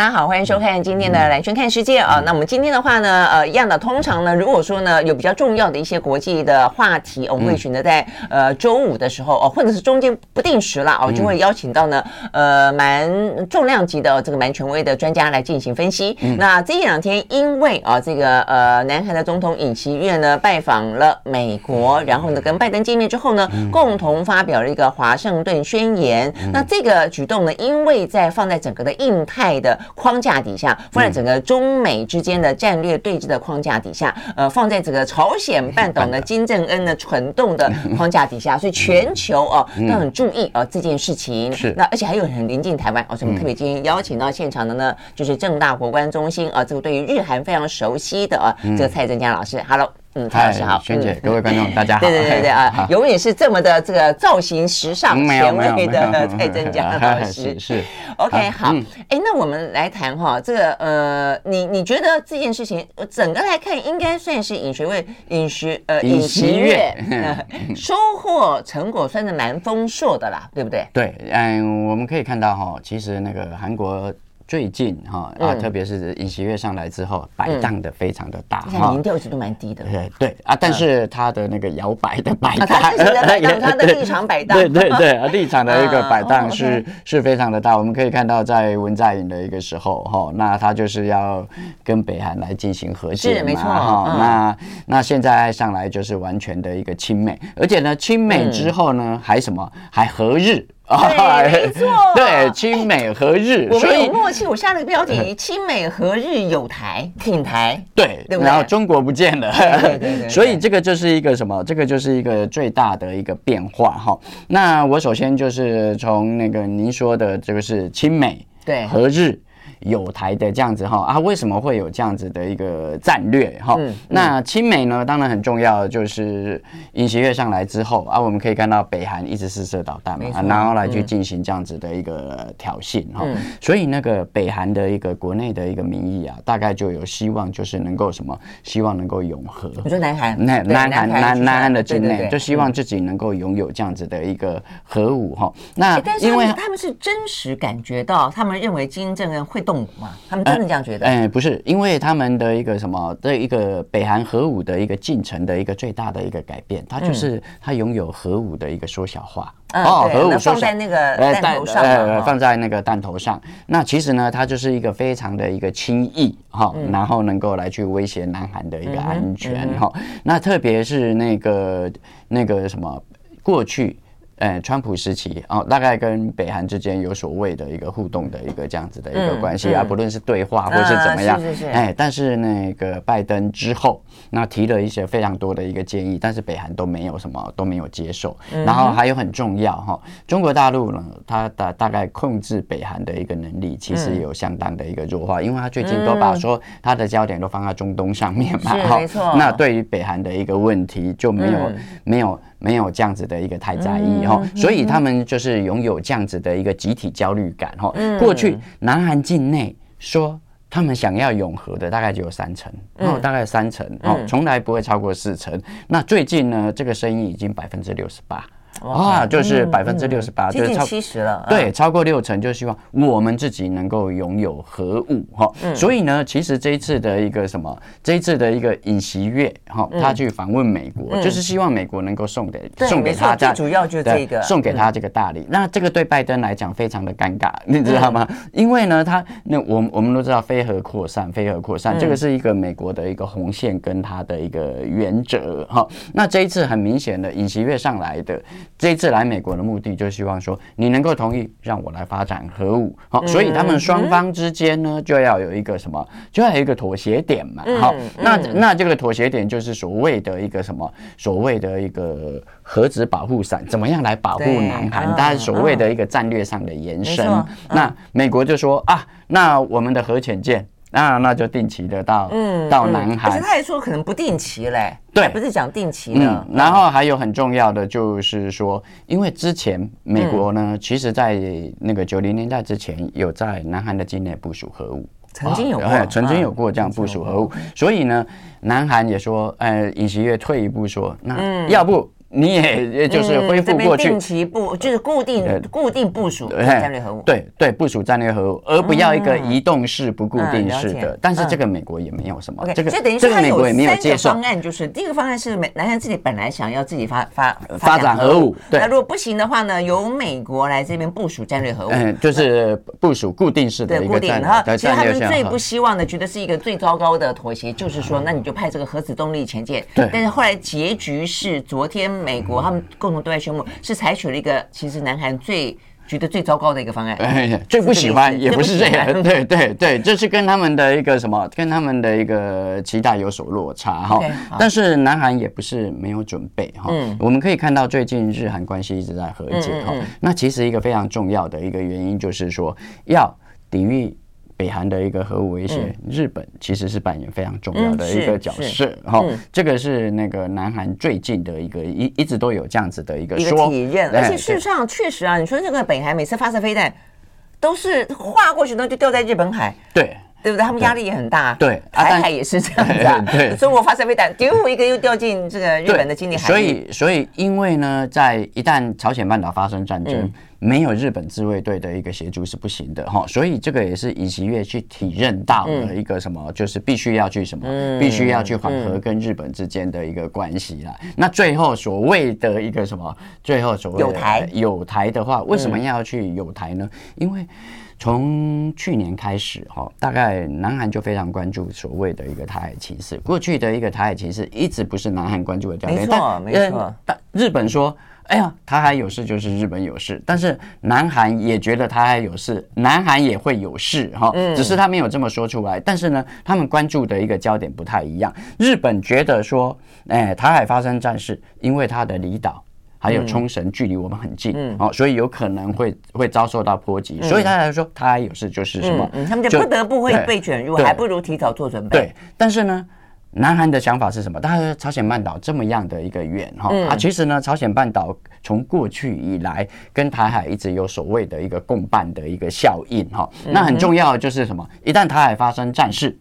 大家好，欢迎收看今天的蓝圈看世界啊。那我们今天的话呢，呃，一样的，通常呢，如果说呢有比较重要的一些国际的话题，我们会选择在呃周五的时候哦，或者是中间不定时啦哦，就会邀请到呢呃蛮重量级的这个蛮权威的专家来进行分析。那这一两天因为啊这个呃南韩的总统尹锡悦呢拜访了美国，然后呢跟拜登见面之后呢，共同发表了一个华盛顿宣言。那这个举动呢，因为在放在整个的印太的框架底下，放在整个中美之间的战略对峙的框架底下，呃，放在整个朝鲜半岛呢金正恩的蠢动的框架底下，所以全球哦都很注意啊这件事情。是，那而且还有很临近台湾哦，所以我们特别今天邀请到现场的呢，就是正大国关中心啊，这个对于日韩非常熟悉的啊，这个蔡正佳老师，Hello。嗯，蔡老师好，萱姐，各位观众大家好。对对对对啊，永远是这么的这个造型时尚、前卫的蔡真佳 老师。是，OK，好。哎，那我们来谈哈，这个呃，你你觉得这件事情整个来看，应该算是尹学位、尹学呃尹锡悦收获成果算是蛮丰硕的啦，对不对？对，嗯，我们可以看到哈，其实那个韩国。最近哈啊，特别是尹锡悦上来之后，摆荡的非常的大哈，民调一直都蛮低的。对对啊，但是他的那个摇摆的摆荡，他的立场摆荡，对对对啊，立场的一个 摆荡是是非常的大。我们可以看到，在文在寅的一个时候哈，那他就是要跟北韩来进行和解嘛哈，那那现在上来就是完全的一个亲美，而且呢，亲美之后呢，还什么？还和日。对，没错，对，亲美和日，我们有默契。我下了个标题：亲美和日有台挺台，对，然后中国不见了，对对对。所以这个就是一个什么？这个就是一个最大的一个变化哈。那我首先就是从那个您说的这个是亲美对和日。友台的这样子哈啊，为什么会有这样子的一个战略哈？那亲美呢，当然很重要，就是尹锡悦上来之后啊，我们可以看到北韩一直试射导弹嘛，然后来去进行这样子的一个挑衅哈。所以那个北韩的一个国内的一个民意啊，大概就有希望，就是能够什么，希望能够永和。我说南韩，南南韩南南韩的境内，就希望自己能够拥有这样子的一个核武哈。那因为他们是真实感觉到，他们认为金正恩会。动嘛？他们真的这样觉得？哎，不是，因为他们的一个什么的一个北韩核武的一个进程的一个最大的一个改变，它就是它拥有核武的一个缩小化。哦，核武放在那个弹头上，呃，放在那个弹头上。那其实呢，它就是一个非常的一个轻易哈，然后能够来去威胁南韩的一个安全哈。那特别是那个那个什么过去。呃，川普时期哦，大概跟北韩之间有所谓的一个互动的一个这样子的一个关系啊，不论是对话或是怎么样，是是是，哎，但是那个拜登之后，那提了一些非常多的一个建议，但是北韩都没有什么都没有接受。然后还有很重要哈，中国大陆呢，它的大概控制北韩的一个能力其实有相当的一个弱化，因为它最近都把说它的焦点都放在中东上面嘛。那对于北韩的一个问题就没有没有。没有这样子的一个太在意哈，所以他们就是拥有这样子的一个集体焦虑感哈。过去南韩境内说他们想要永和的大概只有三成，然后大概三成哦，从来不会超过四成。那最近呢，这个声音已经百分之六十八。啊，就是百分之六十八，就是超七十了。对，超过六成，就希望我们自己能够拥有核武哈。所以呢，其实这一次的一个什么，这一次的一个尹锡悦哈，他去访问美国，就是希望美国能够送给送给他，最主要就是这个送给他这个大礼。那这个对拜登来讲非常的尴尬，你知道吗？因为呢，他那我我们都知道非核扩散，非核扩散这个是一个美国的一个红线跟他的一个原则哈。那这一次很明显的尹锡悦上来的。这一次来美国的目的，就希望说你能够同意让我来发展核武，好，所以他们双方之间呢，就要有一个什么，就要有一个妥协点嘛，好，那那这个妥协点就是所谓的一个什么，所谓的一个核子保护伞，怎么样来保护南韩？它是所谓的一个战略上的延伸，那美国就说啊，那我们的核潜舰。那那就定期的到嗯到南韩，而且他还说可能不定期嘞，对，不是讲定期的。嗯，然后还有很重要的就是说，因为之前美国呢，其实在那个九零年代之前有在南韩的境内部署核武，曾经有过，曾经有过这样部署核武，所以呢，南韩也说，呃，尹锡悦退一步说，那要不。你也也就是恢复过去，定期部就是固定固定部署战略核武，对对，部署战略核武，而不要一个移动式不固定式的。但是这个美国也没有什么，这个就等于说它有三个方案，就是第一个方案是美南韩自己本来想要自己发发发展核武，那如果不行的话呢，由美国来这边部署战略核武，嗯，就是部署固定式的一个战略。其实他们最不希望的，觉得是一个最糟糕的妥协，就是说，那你就派这个核子动力潜舰。对，但是后来结局是，昨天美国他们。共同对外宣布是采取了一个其实南韩最觉得最糟糕的一个方案，哎，最不喜欢也不是这样，对对对，这是跟他们的一个什么，跟他们的一个期待有所落差哈。但是南韩也不是没有准备哈，我们可以看到最近日韩关系一直在和解哈。那其实一个非常重要的一个原因就是说要抵御。北韩的一个核武威胁，日本其实是扮演非常重要的一个角色。哈，这个是那个南韩最近的一个一一直都有这样子的一个说体验，而且事实上确实啊，你说这个北韩每次发射飞弹，都是划过去那就掉在日本海，对对不对？他们压力也很大，对，台海也是这样子，对，中国发射飞弹丢一个又掉进这个日本的经济海域，所以所以因为呢，在一旦朝鲜半岛发生战争。没有日本自卫队的一个协助是不行的哈，所以这个也是尹锡悦去体认到了一个什么，就是必须要去什么，必须要去缓和跟日本之间的一个关系啦。那最后所谓的一个什么，最后所谓的友台有台的话，为什么要去有台呢？因为从去年开始哈，大概南韩就非常关注所谓的一个台海情势。过去的一个台海情势一直不是南韩关注的焦点，没错没错。但日本说。哎呀，台海有事就是日本有事，但是南韩也觉得台海有事，南韩也会有事哈，只是他没有这么说出来。但是呢，他们关注的一个焦点不太一样。日本觉得说，哎，台海发生战事，因为它的离岛还有冲绳距离我们很近，哦，所以有可能会会遭受到波及，所以他来说，台海有事就是什么，他们就不得不会被卷入，还不如提早做准备。对，但是呢。南韩的想法是什么？大家朝鲜半岛这么样的一个远哈啊，其实呢，朝鲜半岛从过去以来跟台海一直有所谓的一个共伴的一个效应哈。那很重要的就是什么？一旦台海发生战事。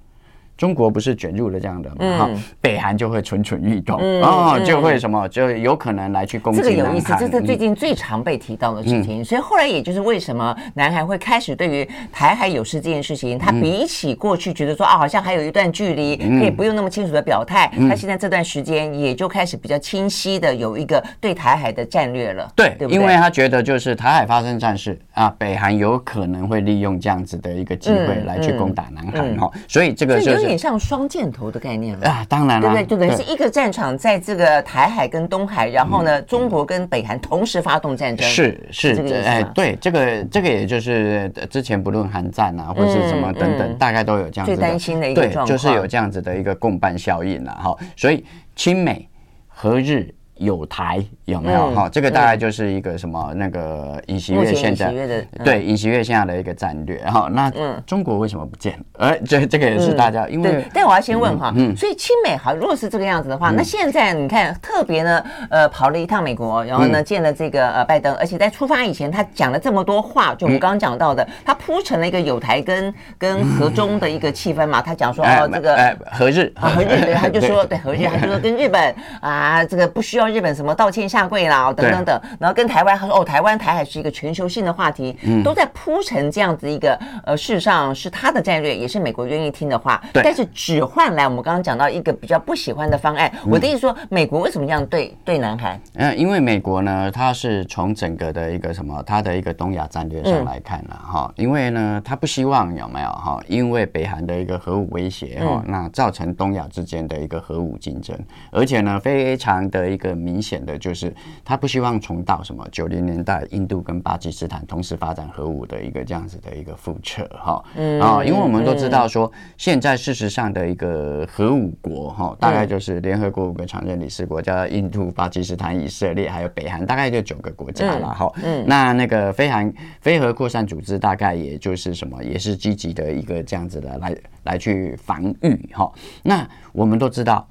中国不是卷入了这样的嘛？哈，北韩就会蠢蠢欲动，哦，就会什么，就有可能来去攻击。这个有意思，这是最近最常被提到的事情。所以后来也就是为什么南韩会开始对于台海有事这件事情，他比起过去觉得说啊，好像还有一段距离，可以不用那么清楚的表态。他现在这段时间也就开始比较清晰的有一个对台海的战略了。对，因为他觉得就是台海发生战事啊，北韩有可能会利用这样子的一个机会来去攻打南韩哈，所以这个就是。有点像双箭头的概念了啊，当然了，对不对？就等于是一个战场在这个台海跟东海，然后呢，中国跟北韩同时发动战争，是是。哎，对，这个这个也就是之前不论韩战啊，或是什么等等，大概都有这样子的，最担心的一个状况，就是有这样子的一个共伴效应了哈。所以亲美和日。友台有没有哈？这个大概就是一个什么那个尹锡悦现在对尹锡悦现在的一个战略哈。那中国为什么不见？哎，这这个也是大家因为。但我要先问哈，所以亲美好，如果是这个样子的话，那现在你看特别呢，呃，跑了一趟美国，然后呢见了这个呃拜登，而且在出发以前他讲了这么多话，就我们刚刚讲到的，他铺成了一个有台跟跟和中的一个气氛嘛。他讲说哦这个哎和日啊和日，对，他就说 对和日，他就说跟日本啊这个不需要。日本什么道歉下跪啦，等等等，然后跟台湾他说哦，台湾台海是一个全球性的话题，都在铺成这样子一个呃，事实上是他的战略，也是美国愿意听的话。但是只换来我们刚刚讲到一个比较不喜欢的方案。我的意思说，美国为什么这样对对南韩？嗯，因为美国呢，它是从整个的一个什么，它的一个东亚战略上来看了哈，因为呢，它不希望有没有哈，因为北韩的一个核武威胁哈，那造成东亚之间的一个核武竞争，而且呢，非常的一个。明显的就是他不希望重蹈什么九零年代印度跟巴基斯坦同时发展核武的一个这样子的一个覆辙哈。嗯啊，因为我们都知道说，现在事实上的一个核武国哈，大概就是联合国五个常任理事国，家印度、巴基斯坦、以色列还有北韩，大概就九个国家了哈。嗯，那那个非韩非核扩散组织大概也就是什么，也是积极的一个这样子的来来去防御哈。那我们都知道。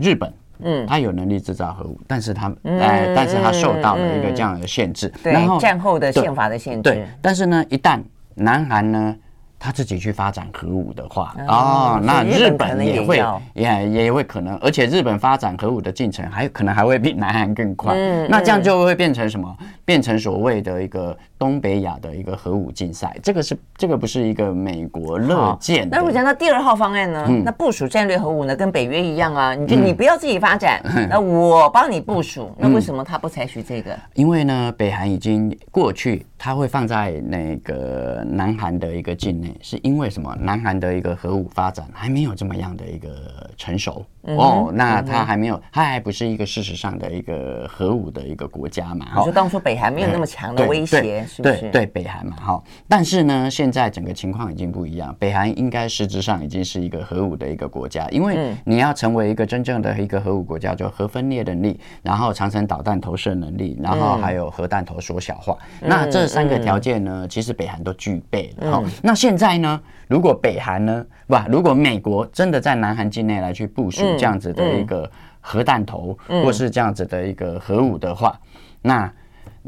日本，嗯，他有能力制造核武，但是他，哎，但是他受到了一个这样的限制，然后，战后的宪法的限制。对，但是呢，一旦南韩呢，他自己去发展核武的话，哦，那日本也会，也也会可能，而且日本发展核武的进程还可能还会比南韩更快，那这样就会变成什么？变成所谓的一个东北亚的一个核武竞赛，这个是这个不是一个美国乐见的。那如果讲到第二号方案呢？嗯、那部署战略核武呢，跟北约一样啊，你就你不要自己发展，嗯、那我帮你部署。那为什么他不采取这个？因为呢，北韩已经过去，他会放在那个南韩的一个境内，是因为什么？南韩的一个核武发展还没有这么样的一个成熟。哦，那他还没有，他还不是一个事实上的一个核武的一个国家嘛？就当初北韩没有那么强的威胁，是不是？对对，北韩嘛，哈。但是呢，现在整个情况已经不一样，北韩应该实质上已经是一个核武的一个国家，因为你要成为一个真正的一个核武国家，就核分裂能力，然后长程导弹投射能力，然后还有核弹头缩小化。那这三个条件呢，其实北韩都具备了。哈，那现在呢，如果北韩呢，不，如果美国真的在南韩境内来去部署。这样子的一个核弹头，或是这样子的一个核武的话，那。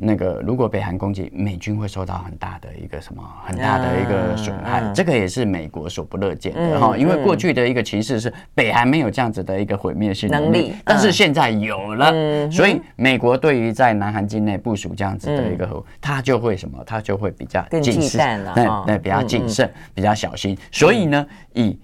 那个，如果北韩攻击，美军会受到很大的一个什么很大的一个损害，这个也是美国所不乐见的哈。因为过去的一个情势是北韩没有这样子的一个毁灭性能力，但是现在有了，所以美国对于在南韩境内部署这样子的一个核，它就会什么，它就会比较谨慎了，那那比较谨慎，比较小心。所以呢，以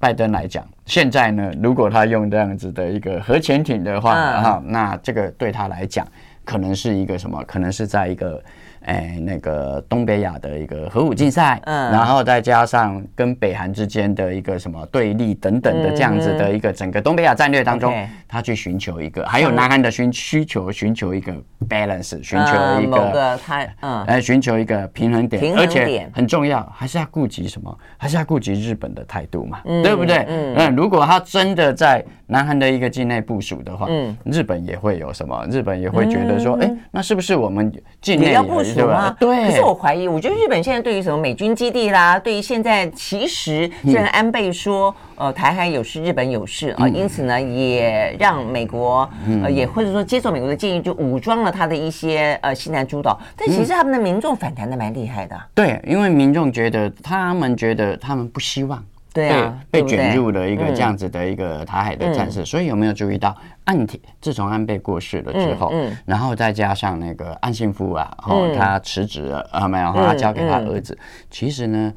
拜登来讲，现在呢，如果他用这样子的一个核潜艇的话，哈，那这个对他来讲。可能是一个什么？可能是在一个。哎，那个东北亚的一个核武竞赛，嗯，然后再加上跟北韩之间的一个什么对立等等的这样子的一个整个东北亚战略当中，他去寻求一个，还有南韩的需需求，寻求一个 balance，寻求一个他嗯，来寻求一个平衡点，而且很重要，还是要顾及什么？还是要顾及日本的态度嘛，对不对？嗯，如果他真的在南韩的一个境内部署的话，嗯，日本也会有什么？日本也会觉得说，哎，那是不是我们境内要部署？对。可是我怀疑，我觉得日本现在对于什么美军基地啦，对于现在其实虽然安倍说，呃，台海有事，日本有事啊，因此呢，也让美国呃，也或者说接受美国的建议，就武装了他的一些呃西南诸岛。但其实他们的民众反弹的蛮厉害的。对，因为民众觉得，他们觉得他们不希望。对啊，被卷入了一个这样子的一个台海的战事，所以有没有注意到岸田自从安倍过世了之后，然后再加上那个岸信夫啊，哦，他辞职了啊，没有，他交给他儿子，其实呢。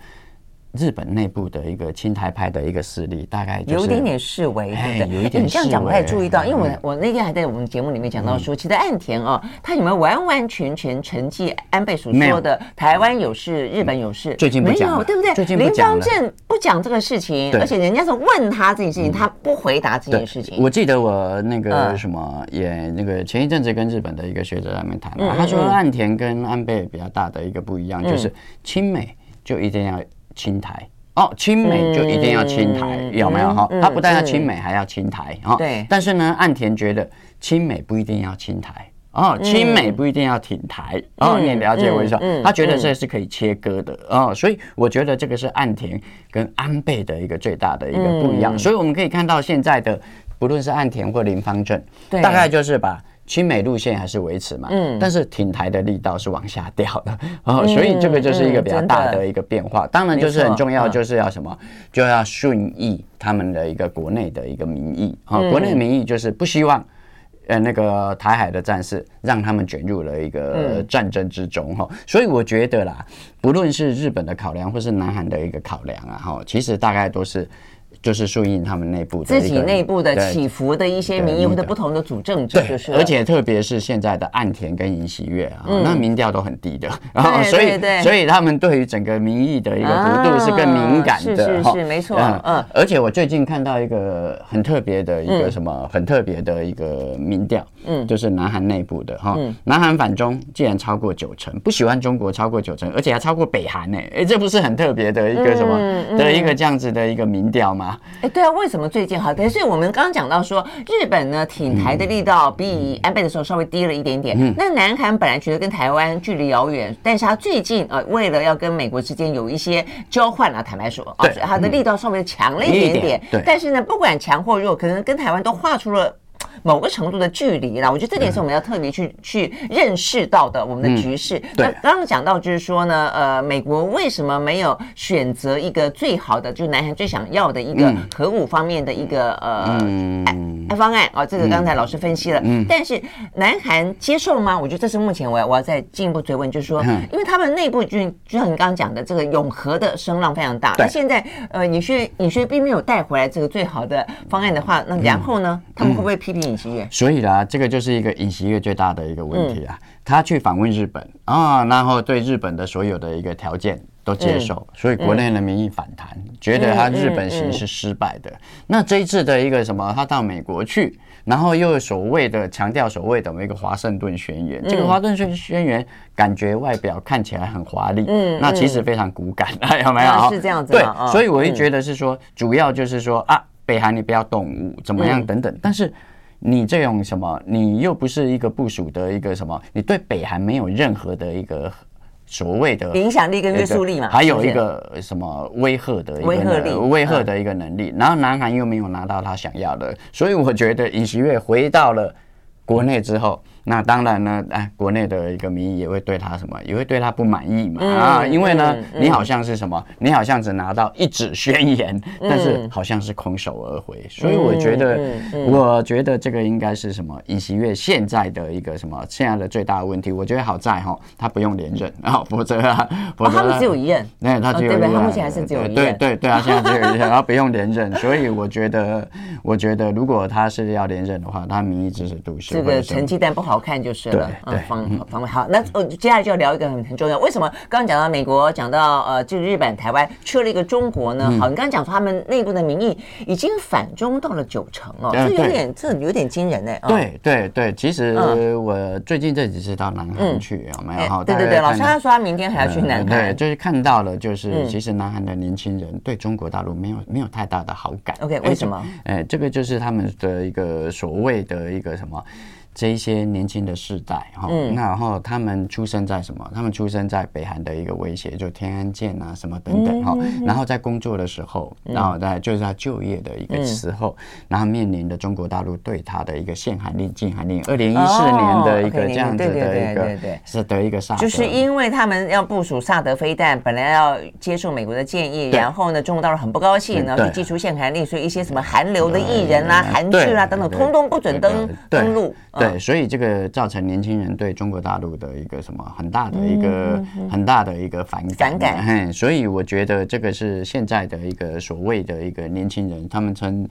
日本内部的一个亲台派的一个势力，大概有一点点示威，对不对？有一点。你这样讲，我也注意到，因为我我那天还在我们节目里面讲到说，其实岸田啊，他有没有完完全全承继安倍所说的台湾有事，日本有事？最近没有，对不对？最近林芳正不讲这个事情，而且人家是问他这件事情，他不回答这件事情。我记得我那个什么也那个前一阵子跟日本的一个学者在那边谈，他说岸田跟安倍比较大的一个不一样，就是亲美就一定要。亲台哦，亲美就一定要亲台，嗯、有没有哈？嗯、他不但要亲美，还要亲台哈。对。但是呢，岸田觉得亲美不一定要亲台哦，亲美不一定要挺台、嗯、哦。你也了解我意思？嗯、他觉得这是可以切割的哦，所以我觉得这个是岸田跟安倍的一个最大的一个不一样。嗯、所以我们可以看到现在的，不论是岸田或林方正，对大概就是把。亲美路线还是维持嘛，嗯，但是挺台的力道是往下掉的，哦，所以这个就是一个比较大的一个变化。当然，就是很重要，就是要什么，就要顺应他们的一个国内的一个民意啊，国内民意就是不希望，呃，那个台海的战事让他们卷入了一个战争之中哈。所以我觉得啦，不论是日本的考量，或是南韩的一个考量啊，哈，其实大概都是。就是顺应他们内部的自己内部的起伏的一些民意或者不同的主政者，就是而且特别是现在的岸田跟尹喜悦啊，那民调都很低的，然后所以所以他们对于整个民意的一个幅度是更敏感的，是是是没错，嗯，而且我最近看到一个很特别的一个什么很特别的一个民调，嗯，就是南韩内部的哈，南韩反中竟然超过九成，不喜欢中国超过九成，而且还超过北韩呢，哎，这不是很特别的一个什么的一个这样子的一个民调吗？哎，对啊，为什么最近好？所以我们刚刚讲到说，日本呢挺台的力道比安倍的时候稍微低了一点点。嗯，那南韩本来觉得跟台湾距离遥远，但是他最近呃，为了要跟美国之间有一些交换啊，坦白说，啊，他的力道稍微强了一点点。对，但是呢，不管强或弱，可能跟台湾都画出了。某个程度的距离啦，我觉得这点是我们要特别去去认识到的我们的局势。那刚刚讲到就是说呢，呃，美国为什么没有选择一个最好的，就是南韩最想要的一个核武方面的一个呃方案啊？这个刚才老师分析了，但是南韩接受吗？我觉得这是目前我要我要再进一步追问，就是说，因为他们内部就就像你刚刚讲的，这个永和的声浪非常大。那现在呃，尹锡尹锡悦并没有带回来这个最好的方案的话，那然后呢，他们会不会批评？所以啦，这个就是一个尹锡悦最大的一个问题啊。他去访问日本啊，然后对日本的所有的一个条件都接受，所以国内的民意反弹，觉得他日本行是失败的。那这一次的一个什么，他到美国去，然后又所谓的强调所谓的一个华盛顿宣言，这个华盛顿宣言感觉外表看起来很华丽，嗯，那其实非常骨感，有没有？是这样子。对，所以我会觉得是说，主要就是说啊，北韩你不要动武，怎么样等等，但是。你这种什么？你又不是一个部署的一个什么？你对北韩没有任何的一个所谓的影响力跟约束力嘛？还有一个什么威吓的一个威吓力、威吓的一个能力？然后南韩又没有拿到他想要的，所以我觉得尹锡悦回到了国内之后。那当然呢，哎，国内的一个民意也会对他什么，也会对他不满意嘛啊，因为呢，你好像是什么，你好像只拿到一纸宣言，但是好像是空手而回，所以我觉得，我觉得这个应该是什么？尹锡悦现在的一个什么现在的最大的问题，我觉得好在哈，他不用连任啊，否则啊，否则他们只有一任，那他只有一任，他目前还是只有一任，对对对啊，现在只有一任，然后不用连任，所以我觉得，我觉得如果他是要连任的话，他民意支持度是这个成绩单不好看就是了。对，方方位好，那呃，接下来就要聊一个很很重要。为什么刚刚讲到美国，讲到呃，就是日本、台湾缺了一个中国呢？好，你刚刚讲说他们内部的民意已经反中到了九成哦，这有点这有点惊人呢。对对对，其实我最近这几次到南韩去有没有？哈，对对对，老师他说他明天还要去南韩，对，就是看到了，就是其实南韩的年轻人对中国大陆没有没有太大的好感。OK，为什么？哎，这个就是他们的一个所谓的一个什么？这一些年轻的世代哈，那然后他们出生在什么？他们出生在北韩的一个威胁，就天安舰啊什么等等哈。然后在工作的时候，然后在就是他就业的一个时候，然后面临的中国大陆对他的一个限韩令、禁韩令。二零一四年的一个这样子的一个是的一个萨德，就是因为他们要部署萨德飞弹，本来要接受美国的建议，然后呢，中国大陆很不高兴，然后就寄出限韩令，所以一些什么韩流的艺人啊、韩剧啊等等，通通不准登登陆。对，所以这个造成年轻人对中国大陆的一个什么很大的一个很大的一个反感，反感。所以我觉得这个是现在的一个所谓的一个年轻人，他们称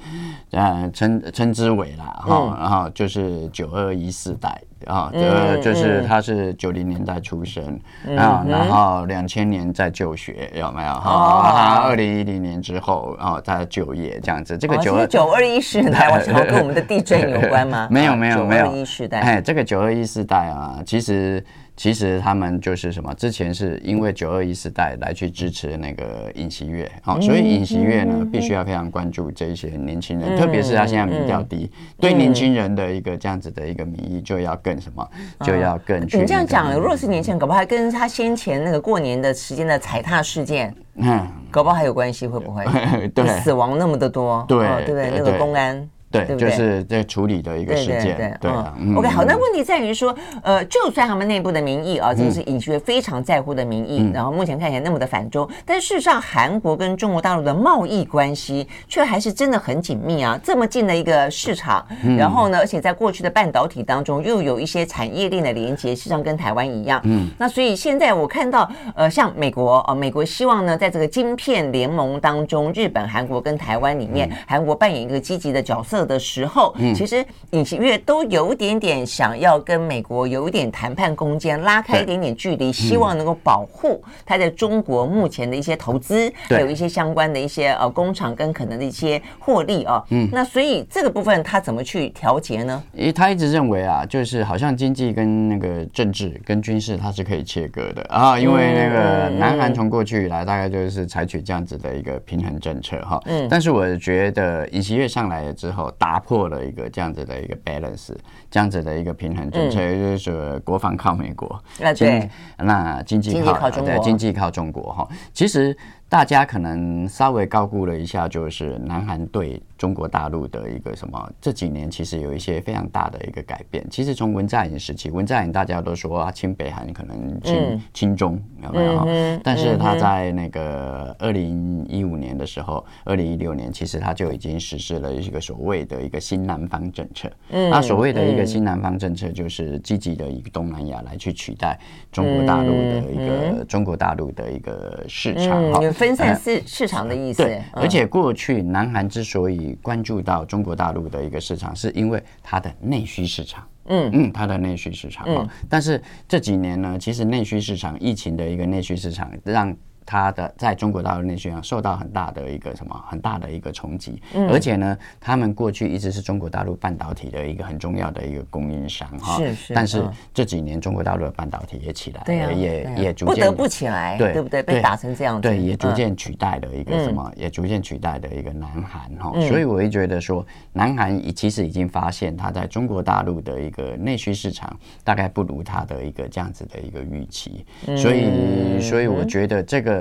呃称称之为啦哈，然后就是九二一世代。啊，呃，就是他是九零年代出生啊，然后两千年在就学，有没有？哈，二零一零年之后，然后在就业这样子。这个九二九二一世代，我想跟我们的地震有关吗？没有，没有，没有。九二一世代，哎，这个九二一世代啊，其实。其实他们就是什么？之前是因为九二一时代来去支持那个尹锡悦，好，所以尹锡悦呢必须要非常关注这一些年轻人，特别是他现在民调低，对年轻人的一个这样子的一个民意就要更什么，就要更去。你这样讲，如果是年轻人，搞不好还跟他先前那个过年的时间的踩踏事件，嗯，搞不好还有关系，会不会？对，死亡那么的多，对，对不对？那个公安。对，对对？就是在处理的一个事件。对对，，OK，好，那问题在于说，呃，就算他们内部的民意啊，这个是尹锡悦非常在乎的民意，嗯，然后目前看起来那么的反中，但事实上，韩国跟中国大陆的贸易关系却还是真的很紧密啊，这么近的一个市场，然后呢，而且在过去的半导体当中又有一些产业链的连接，实际上跟台湾一样，嗯，那所以现在我看到，呃，像美国啊，美国希望呢，在这个晶片联盟当中，日本、韩国跟台湾里面，韩国扮演一个积极的角色的时候，其实尹锡悦都有点点想要跟美国有一点谈判空间，拉开一点点距离，希望能够保护他在中国目前的一些投资，还有一些相关的一些呃工厂跟可能的一些获利啊。嗯，那所以这个部分他怎么去调节呢？因为他一直认为啊，就是好像经济跟那个政治跟军事它是可以切割的。啊，因为那个南韩从过去以来大概就是采取这样子的一个平衡政策哈。嗯，但是我觉得尹锡悦上来了之后，打破了一个这样子的一个 balance，这样子的一个平衡政策，也就是说国防靠美国，对，那经济靠对经济靠中国哈。其实大家可能稍微高估了一下，就是南韩对。中国大陆的一个什么？这几年其实有一些非常大的一个改变。其实从文在寅时期，文在寅大家都说啊，亲北韩可能亲亲中有没有？但是他在那个二零一五年的时候，二零一六年其实他就已经实施了一个所谓的一个新南方政策。那所谓的一个新南方政策，就是积极的以东南亚来去取代中国大陆的一个中国大陆的一个市场，有分散市市场的意思。对，而且过去南韩之所以关注到中国大陆的一个市场，是因为它的内需市场，嗯嗯，它的内需市场嗯。但是这几年呢，其实内需市场疫情的一个内需市场让。它的在中国大陆内需上受到很大的一个什么很大的一个冲击，嗯、而且呢，他们过去一直是中国大陆半导体的一个很重要的一个供应商哈。是是。但是这几年中国大陆的半导体也起来了，对、啊、也、啊、也逐渐不得不起来，对对不对？被打成这样子，对，也逐渐取代了一个什么，嗯、也逐渐取代的一个南韩哈。所以我会觉得说，南韩其实已经发现，它在中国大陆的一个内需市场大概不如它的一个这样子的一个预期，所以所以我觉得这个。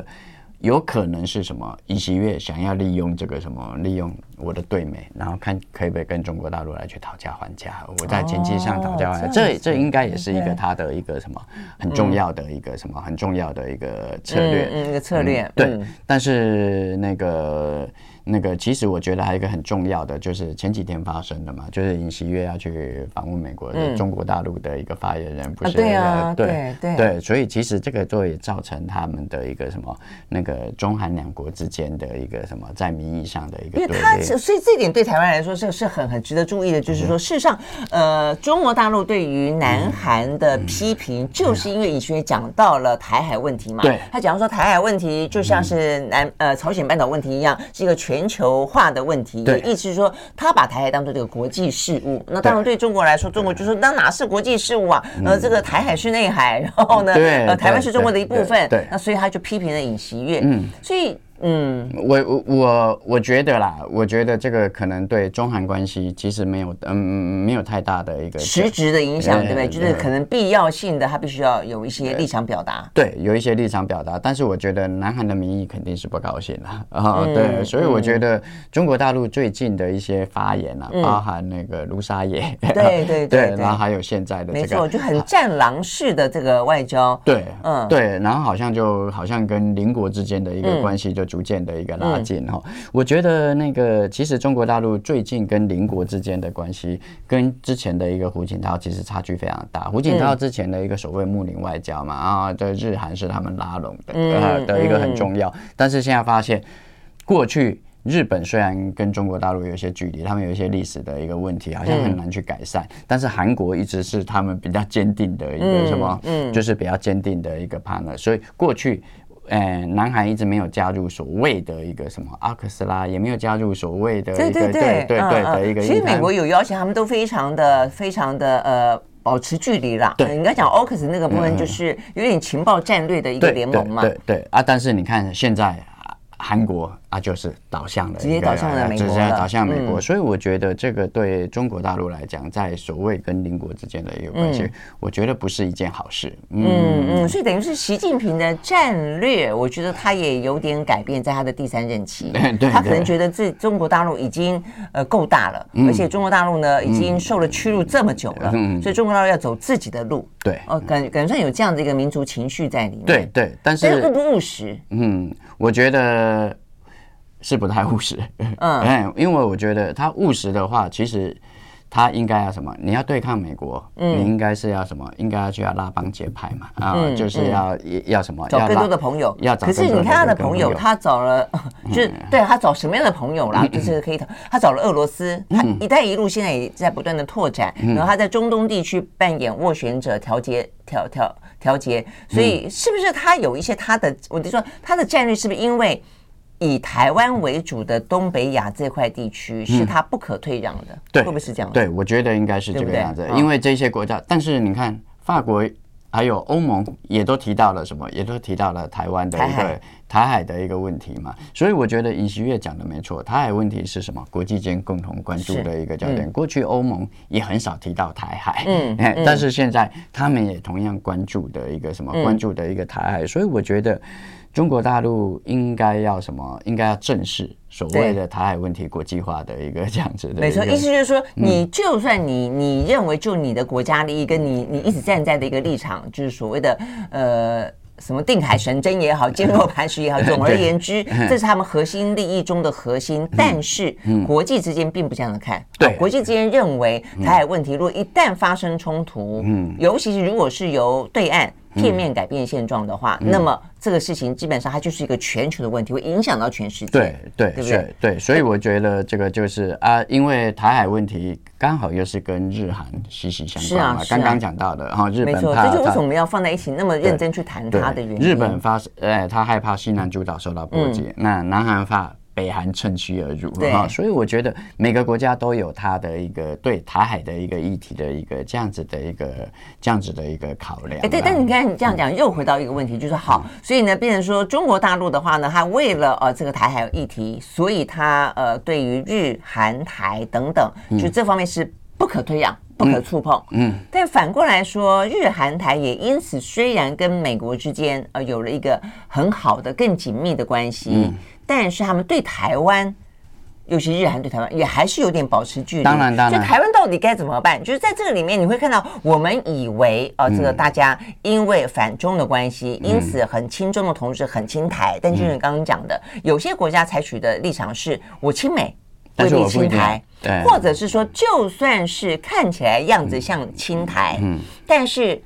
有可能是什么？尹锡悦想要利用这个什么？利用我的对美，然后看可以不可以跟中国大陆来去讨价还价。我在前期上讨价还价，这这应该也是一个他的一个什么很重要的一个什么很重要的一个策略，嗯，一个策略。对，但是那个。那个其实我觉得还有一个很重要的，就是前几天发生的嘛，就是尹锡悦要去访问美国的中国大陆的一个发言人，不是？对啊，对对对，所以其实这个都也造成他们的一个什么，那个中韩两国之间的一个什么，在民意上的一个对立。因为他所以这一点对台湾来说是是很很值得注意的，就是说事实上，呃，中国大陆对于南韩的批评，就是因为尹锡悦讲到了台海问题嘛，对，他讲说台海问题就像是南呃朝鲜半岛问题一样，是一个全。全球化的问题，也意思是说，他把台海当做这个国际事务。那当然，对中国来说，中国就说那哪是国际事务啊？呃，这个台海是内海，然后呢，呃，台湾是中国的一部分。对，那所以他就批评了尹锡悦。嗯，所以。嗯，我我我我觉得啦，我觉得这个可能对中韩关系其实没有嗯没有太大的一个实质的影响，对不对？就是可能必要性的，他必须要有一些立场表达。对，有一些立场表达，但是我觉得南韩的民意肯定是不高兴的啊。对，所以我觉得中国大陆最近的一些发言啊，包含那个卢沙野，对 对对，然后还有现在的这个，没错，就很战狼式的这个外交。对，嗯，对，然后好像就好像跟邻国之间的一个关系就。逐渐的一个拉近哈，我觉得那个其实中国大陆最近跟邻国之间的关系，跟之前的一个胡锦涛其实差距非常大。胡锦涛之前的一个所谓睦邻外交嘛，啊，对日韩是他们拉拢的，呃，的一个很重要。但是现在发现，过去日本虽然跟中国大陆有一些距离，他们有一些历史的一个问题，好像很难去改善。但是韩国一直是他们比较坚定的一个什么，嗯，就是比较坚定的一个 partner。所以过去。呃，南韩一直没有加入所谓的一个什么阿克斯拉，也没有加入所谓的一个对对对对的一个。其实美国有邀请，他们都非常的非常的呃保持距离啦。对，应该讲奥克斯那个部分就是有点情报战略的一个联盟嘛。对对啊，但是你看现在韩国啊，就是导向了直接导向了美国，直接导向美国。所以我觉得这个对中国大陆来讲，在所谓跟邻国之间的一个关系，我觉得不是一件好事。嗯嗯，所以等于是习近平的战略，我觉得他也有点改变，在他的第三任期，他可能觉得这中国大陆已经呃够大了，而且中国大陆呢已经受了屈辱这么久了，所以中国大陆要走自己的路。对，哦，感感觉上有这样的一个民族情绪在里面。对对，但是务不务实？嗯，我觉得。是不太务实，嗯，因为我觉得他务实的话，其实他应该要什么？你要对抗美国，嗯，你应该是要什么？应该要去要拉帮结派嘛，啊，就是要要什么？找更多的朋友，要找。可是你看他的朋友，他找了，就是对他找什么样的朋友啦？就是可以，他找了俄罗斯，他“一带一路”现在也在不断的拓展，然后他在中东地区扮演斡旋者、调节、调调调节，所以是不是他有一些他的？我就说他的战略是不是因为？以台湾为主的东北亚这块地区是它不可退让的，会不会是这样？对，我觉得应该是这个样子，对对，因为这些国家，但是你看，法国还有欧盟也都提到了什么？也都提到了台湾的一个台海的一个问题嘛。所以我觉得尹锡悦讲的没错，台海问题是什么？国际间共同关注的一个焦点。嗯、过去欧盟也很少提到台海，嗯，但是现在他们也同样关注的一个什么？关注的一个台海。所以我觉得。中国大陆应该要什么？应该要正视所谓的台海问题国际化的一个这样子的。没错，意思就是说，你就算你你认为就你的国家利益跟你你一直站在的一个立场，就是所谓的呃什么定海神针也好，坚若磐石也好，总而言之，这是他们核心利益中的核心。但是国际之间并不这样的看，对，国际之间认为台海问题如果一旦发生冲突，嗯，尤其是如果是由对岸。片面改变现状的话，嗯、那么这个事情基本上它就是一个全球的问题，会影响到全世界。对对，对对？对，所以我觉得这个就是啊，因为台海问题刚好又是跟日韩息息相关嘛。刚刚讲到的，哈，日本没错，这就为什么我们要放在一起那么认真去谈它的原因。日本发生，哎，他害怕西南诸岛受到波及，嗯、那南韩发。北韩趁虚而入，对，所以我觉得每个国家都有它的一个对台海的一个议题的一个这样子的一个这样子的一个考量。哎，对，但你看你这样讲，又回到一个问题，就是好，所以呢，变成说中国大陆的话呢，它为了呃这个台海议题，所以它呃对于日韩台等等，就这方面是不可推让、不可触碰。嗯，但反过来说，日韩台也因此虽然跟美国之间呃有了一个很好的、更紧密的关系。但是他们对台湾，尤其日韩对台湾，也还是有点保持距离。当然，当然。就台湾到底该怎么办？就是在这个里面，你会看到，我们以为啊、呃，这个大家因为反中的关系，嗯、因此很亲中的同时很亲台。嗯、但就是你刚刚讲的，有些国家采取的立场是，我亲美未必亲台，对，或者是说，就算是看起来样子像亲台，嗯，但是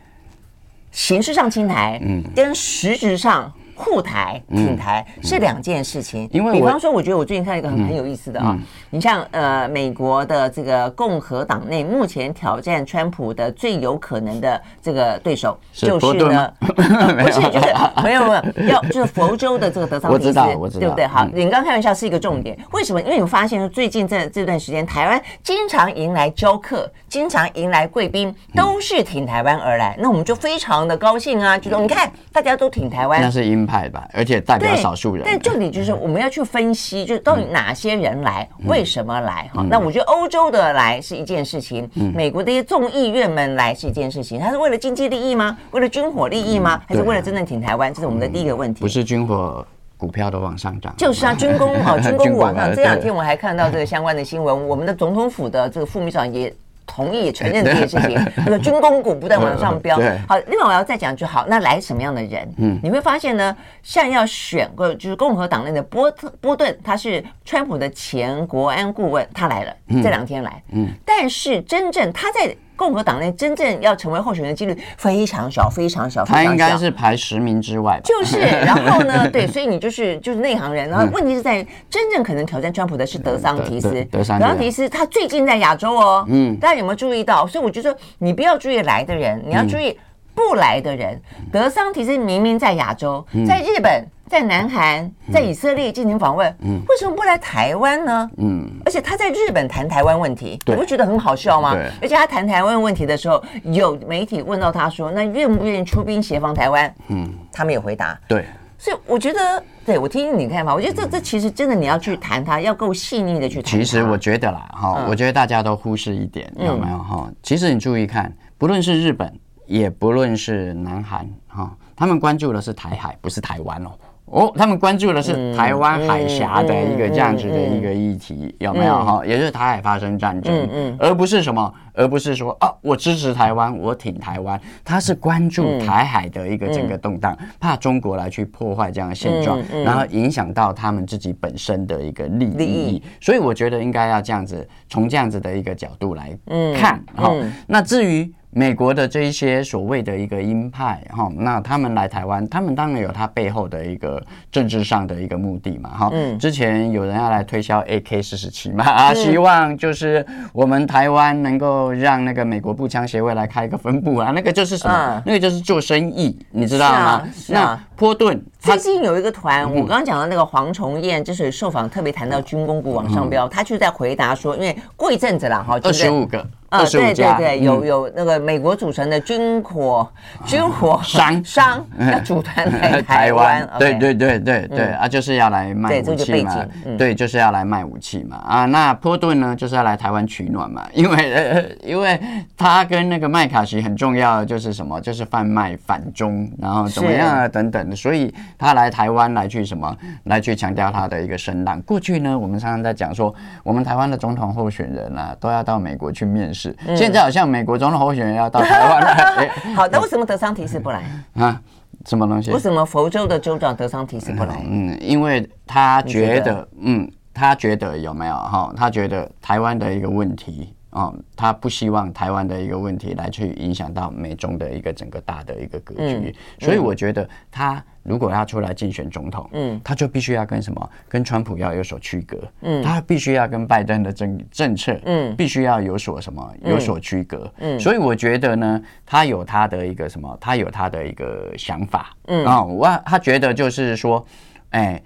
形式上亲台，嗯，跟实质上。护台、挺台是两件事情。因为，比方说，我觉得我最近看到一个很很有意思的啊，你像呃，美国的这个共和党内目前挑战川普的最有可能的这个对手，就是呢，不是就是 没有没有要就是佛州的这个德桑蒂斯，对不对？好，你刚开玩笑是一个重点。为什么？因为你发现最近这这段时间，台湾经常迎来交客，经常迎来贵宾，都是挺台湾而来，那我们就非常的高兴啊，就说你看大家都挺台湾，那是因。派吧，而且代表少数人。但重点就是我们要去分析，就是到底哪些人来，为什么来？哈，那我觉得欧洲的来是一件事情，美国的一些众议院们来是一件事情。他是为了经济利益吗？为了军火利益吗？还是为了真正挺台湾？这是我们的第一个问题。不是军火，股票都往上涨。就是啊，军工啊，军工往上。这两天我还看到这个相关的新闻，我们的总统府的这个副秘书长也。同意承认这件事情，那个军工股不断往上飙。好，另外我要再讲就好，那来什么样的人？嗯，你会发现呢，像要选个就是共和党内的波特波顿，他是川普的前国安顾问，他来了，这两天来。嗯，但是真正他在。共和党内真正要成为候选人的几率非常小，非常小，非常小。他应该是排十名之外。就是，然后呢，对，所以你就是就是内行人。然后问题是在真正可能挑战川普的是德桑提斯。德桑提斯他最近在亚洲哦，嗯，大家有没有注意到？所以我就说，你不要注意来的人，你要注意不来的人。德桑提斯明明在亚洲，在日本。在南韩，在以色列进行访问，嗯，为什么不来台湾呢？嗯，而且他在日本谈台湾问题，对你不觉得很好笑吗？对，而且他谈台湾问题的时候，有媒体问到他说：“那愿不愿意出兵协防台湾？”嗯，他没有回答。对，所以我觉得，对我听听你看法，我觉得这这其实真的你要去谈它，要够细腻的去谈。其实我觉得啦，哈、嗯，我觉得大家都忽视一点，有没有哈？其实你注意看，不论是日本，也不论是南韩，哈，他们关注的是台海，不是台湾哦。哦，他们关注的是台湾海峡的一个这样子的一个议题，有没有？哈？也就是台海发生战争，而不是什么，而不是说啊，我支持台湾，我挺台湾，他是关注台海的一个整个动荡，怕中国来去破坏这样的现状，然后影响到他们自己本身的一个利益，所以我觉得应该要这样子，从这样子的一个角度来看哈。那至于。美国的这一些所谓的一个鹰派，哈，那他们来台湾，他们当然有他背后的一个政治上的一个目的嘛，哈。嗯。之前有人要来推销 AK 四十七嘛，啊，希望就是我们台湾能够让那个美国步枪协会来开一个分部啊，那个就是什么？那个就是做生意，你知道吗？那波顿最近有一个团，我刚刚讲的那个黄崇彦，就是受访特别谈到军工股往上飙，他就在回答说，因为过一阵子了，哈，二十五个。啊，对对对，有有那个美国组成的军火军火商。商 要组团来台湾，对对对对对啊，就是要来卖武器嘛，对，就是要来卖武器嘛。啊，那波顿呢就是要来台湾取暖嘛，因为 因为他跟那个麦卡锡很重要的就是什么，就是贩卖反中，然后怎么样啊等等的，所以他来台湾来去什么，来去强调他的一个声浪。过去呢，我们常常在讲说，我们台湾的总统候选人啊，都要到美国去面试。现在好像美国总统候选人要到台湾来，好那，为什么德桑提斯不来啊？什么东西？为什么佛州的州长德桑提斯不来？嗯，因为他觉得，嗯，他觉得有没有哈？他觉得台湾的一个问题。哦，他不希望台湾的一个问题来去影响到美中的一个整个大的一个格局，所以我觉得他如果要出来竞选总统，嗯，他就必须要跟什么，跟川普要有所区隔，嗯，他必须要跟拜登的政政策，嗯，必须要有所什么有所区隔，嗯，所以我觉得呢，他有他的一个什么，他有他的一个想法，嗯，啊，我他觉得就是说，哎。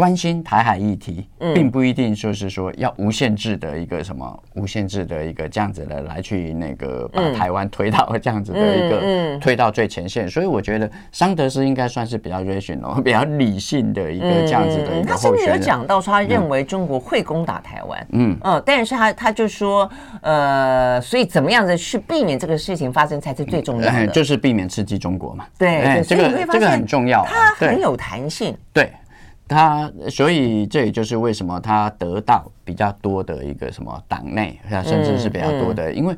关心台海议题，并不一定就是说要无限制的一个什么无限制的一个这样子的来去那个把台湾推到这样子的一个推到最前线，所以我觉得桑德斯应该算是比较 rational、比较理性的一个这样子的一个候选人。他甚至有讲到说，他认为中国会攻打台湾，嗯。嗯，但是他他就说，呃，所以怎么样子去避免这个事情发生才是最重要的，就是避免刺激中国嘛。对，这个这个很重要，他很有弹性，对。他所以这也就是为什么他得到比较多的一个什么党内，甚至是比较多的，因为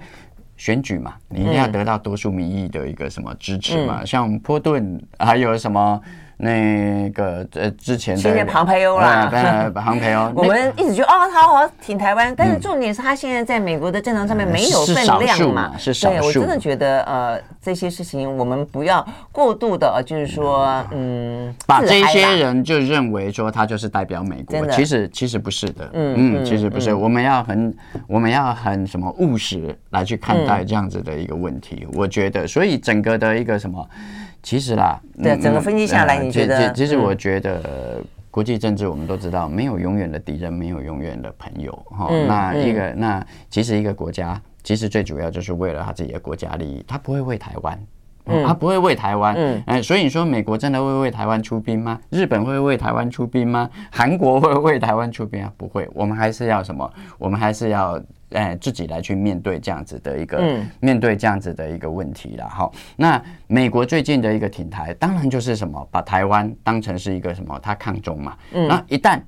选举嘛，你一定要得到多数民意的一个什么支持嘛，像波顿还有什么。那个呃，之前的庞培欧啦，庞培欧，我们一直觉得哦，他好挺台湾，但是重点是他现在在美国的政坛上面没有分量嘛，是少数。对，我真的觉得呃，这些事情我们不要过度的，就是说嗯，把这些人就认为说他就是代表美国，其实其实不是的，嗯嗯，其实不是，我们要很我们要很什么务实来去看待这样子的一个问题，我觉得，所以整个的一个什么。其实啦，对整个分析下来，你觉得？其实我觉得国际政治我们都知道，没有永远的敌人，没有永远的朋友哈。那一个，那其实一个国家，其实最主要就是为了他自己的国家利益，他不会为台湾，他不会为台湾。嗯，所以你说美国真的会为台湾出兵吗？日本会为台湾出兵吗？韩国会为台湾出兵啊？不会，我们还是要什么？我们还是要。哎，自己来去面对这样子的一个，嗯、面对这样子的一个问题了哈。那美国最近的一个挺台，当然就是什么，把台湾当成是一个什么，他抗中嘛。嗯。那一旦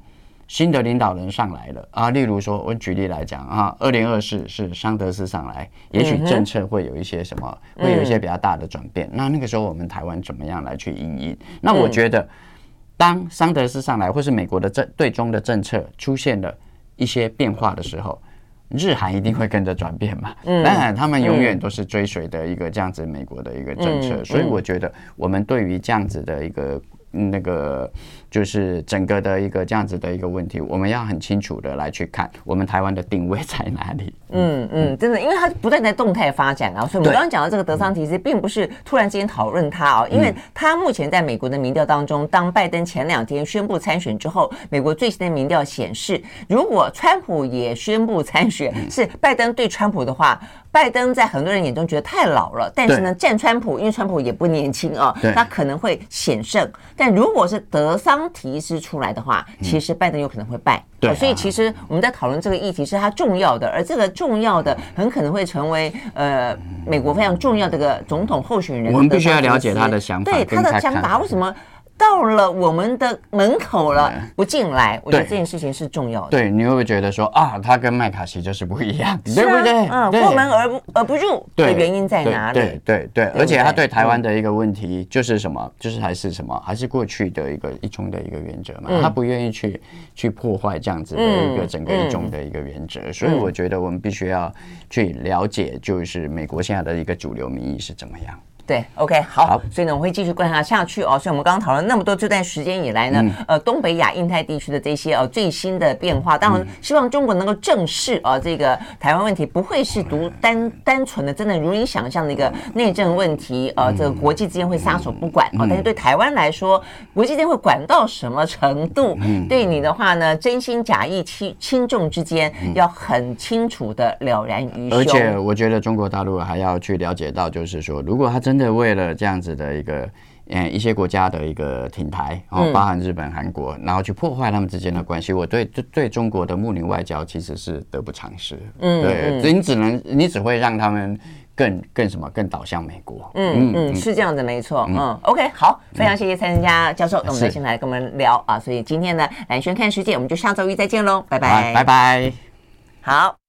新的领导人上来了啊，例如说，我举例来讲啊，二零二四是桑德斯上来，也许政策会有一些什么，会有一些比较大的转变。嗯、那那个时候，我们台湾怎么样来去应应？那我觉得，当桑德斯上来，或是美国的政对中的政策出现了一些变化的时候。日韩一定会跟着转变嘛？当然，他们永远都是追随的一个这样子美国的一个政策，所以我觉得我们对于这样子的一个那个。就是整个的一个这样子的一个问题，我们要很清楚的来去看我们台湾的定位在哪里。嗯嗯，真的，因为它不断在动态发展啊，所以我们刚刚讲到这个德桑提斯，并不是突然之间讨论他啊，因为他目前在美国的民调当中，当拜登前两天宣布参选之后，美国最新的民调显示，如果川普也宣布参选，是拜登对川普的话，拜登在很多人眼中觉得太老了，但是呢，战川普，因为川普也不年轻啊，他可能会险胜，但但如果是德桑提示出来的话，其实拜登有可能会败。对、啊，所以其实我们在讨论这个议题是它重要的，而这个重要的很可能会成为呃美国非常重要的一个总统候选人。我们必须要了解他的想法，对他的想法为什么？到了我们的门口了，不进来，我觉得这件事情是重要的。对，你会不会觉得说啊，他跟麦卡锡就是不一样，对不对？嗯，过门而而不入的原因在哪里？对对对，而且他对台湾的一个问题就是什么？就是还是什么？还是过去的一个一中的一个原则嘛？他不愿意去去破坏这样子的一个整个一中的一个原则，所以我觉得我们必须要去了解，就是美国现在的一个主流民意是怎么样。对，OK，好，好，所以呢，我会继续观察下去哦。所以，我们刚刚讨论那么多这段时间以来呢，嗯、呃，东北亚、印太地区的这些呃最新的变化，当然希望中国能够正视啊、呃，这个台湾问题不会是独单单纯的，真的如你想象的一个内政问题，呃，这个国际之间会撒手不管啊、呃。但是对台湾来说，国际之间会管到什么程度？对你的话呢，真心假意轻轻重之间要很清楚的了然于胸。而且，我觉得中国大陆还要去了解到，就是说，如果他真真的为了这样子的一个，嗯，一些国家的一个挺台，然后包含日本、韩国，然后去破坏他们之间的关系，我对对对中国的睦邻外交其实是得不偿失。嗯，对，你只能你只会让他们更更什么更倒向美国。嗯嗯，是这样子，没错。嗯，OK，好，非常谢谢蔡正佳教授，那我们先来跟我们聊啊。所以今天呢，蓝轩看世界，我们就下周一再见喽，拜拜，拜拜，好。